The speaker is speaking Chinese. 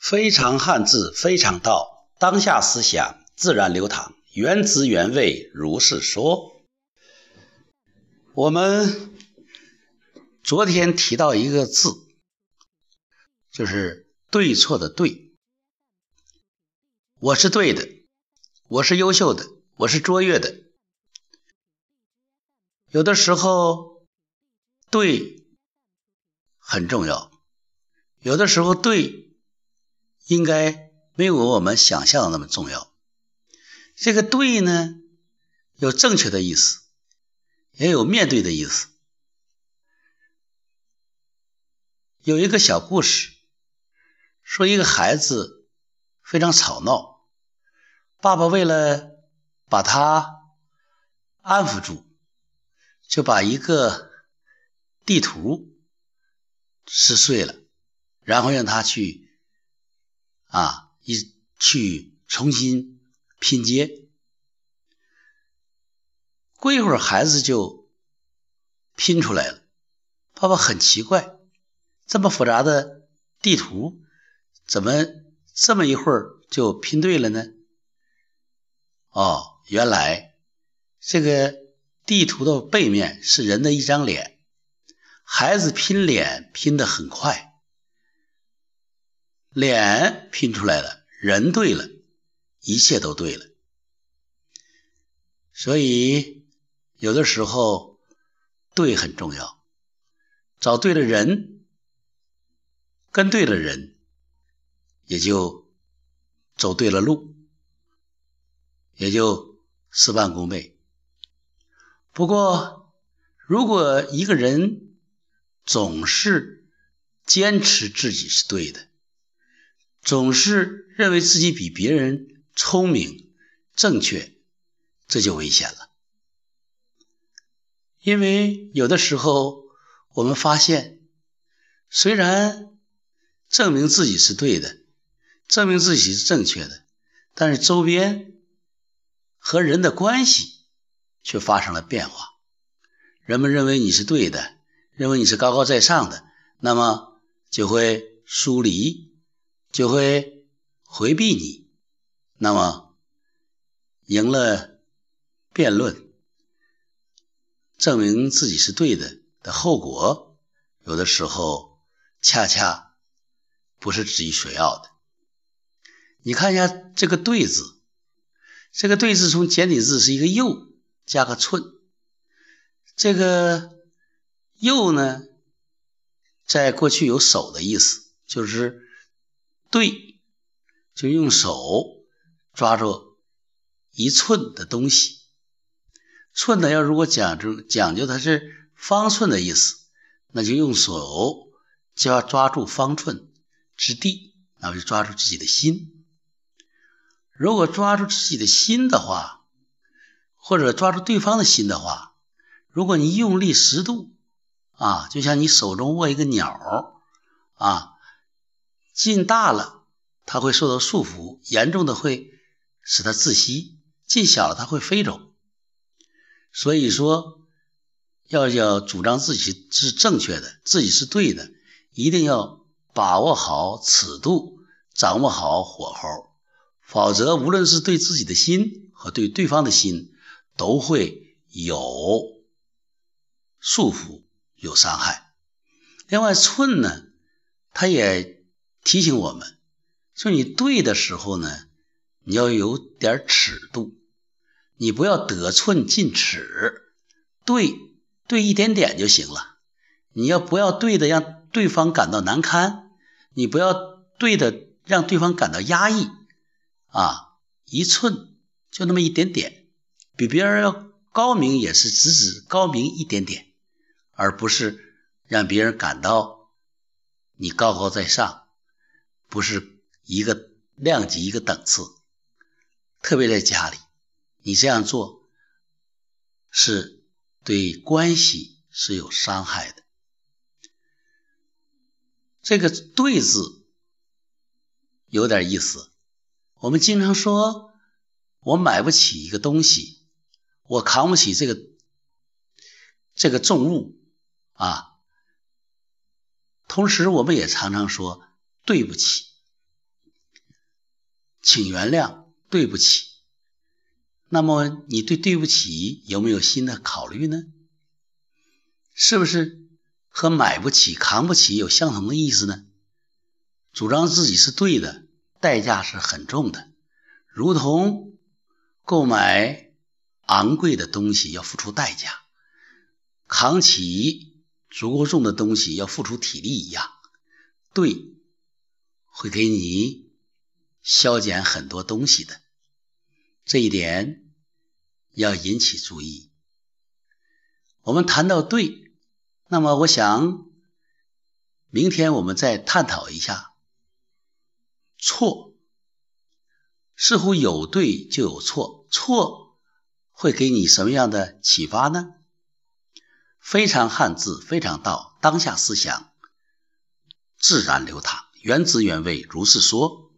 非常汉字，非常道，当下思想自然流淌，原汁原味如是说。我们昨天提到一个字，就是对错的对。我是对的，我是优秀的，我是卓越的。有的时候，对很重要；有的时候，对。应该没有我们想象的那么重要。这个“对”呢，有正确的意思，也有面对的意思。有一个小故事，说一个孩子非常吵闹，爸爸为了把他安抚住，就把一个地图撕碎了，然后让他去。啊，一去重新拼接，过一会儿孩子就拼出来了。爸爸很奇怪，这么复杂的地图，怎么这么一会儿就拼对了呢？哦，原来这个地图的背面是人的一张脸，孩子拼脸拼得很快。脸拼出来了，人对了，一切都对了。所以有的时候对很重要，找对了人，跟对了人，也就走对了路，也就事半功倍。不过，如果一个人总是坚持自己是对的，总是认为自己比别人聪明、正确，这就危险了。因为有的时候我们发现，虽然证明自己是对的，证明自己是正确的，但是周边和人的关系却发生了变化。人们认为你是对的，认为你是高高在上的，那么就会疏离。就会回避你，那么赢了辩论，证明自己是对的的后果，有的时候恰恰不是自己所要的。你看一下这个“对”字，这个“对”字从简体字是一个“右”加个“寸”，这个“右”呢，在过去有手的意思，就是。对，就用手抓住一寸的东西。寸呢，要如果讲究讲究它是方寸的意思，那就用手就要抓住方寸之地，那就抓住自己的心。如果抓住自己的心的话，或者抓住对方的心的话，如果你用力十度啊，就像你手中握一个鸟啊。劲大了，它会受到束缚，严重的会使它窒息；劲小了，它会飞走。所以说，要要主张自己是正确的，自己是对的，一定要把握好尺度，掌握好火候，否则无论是对自己的心和对对方的心，都会有束缚、有伤害。另外，寸呢，它也。提醒我们，说你对的时候呢，你要有点尺度，你不要得寸进尺，对对一点点就行了。你要不要对的让对方感到难堪？你不要对的让对方感到压抑啊！一寸就那么一点点，比别人要高明也是只只高明一点点，而不是让别人感到你高高在上。不是一个量级一个等次，特别在家里，你这样做是对关系是有伤害的。这个“对”字有点意思。我们经常说，我买不起一个东西，我扛不起这个这个重物啊。同时，我们也常常说。对不起，请原谅，对不起。那么你对对不起有没有新的考虑呢？是不是和买不起、扛不起有相同的意思呢？主张自己是对的，代价是很重的，如同购买昂贵的东西要付出代价，扛起足够重的东西要付出体力一样。对，会给你消减很多东西的，这一点要引起注意。我们谈到对，那么我想，明天我们再探讨一下错。似乎有对就有错，错会给你什么样的启发呢？非常汉字，非常道，当下思想。自然流淌，原汁原味，如是说。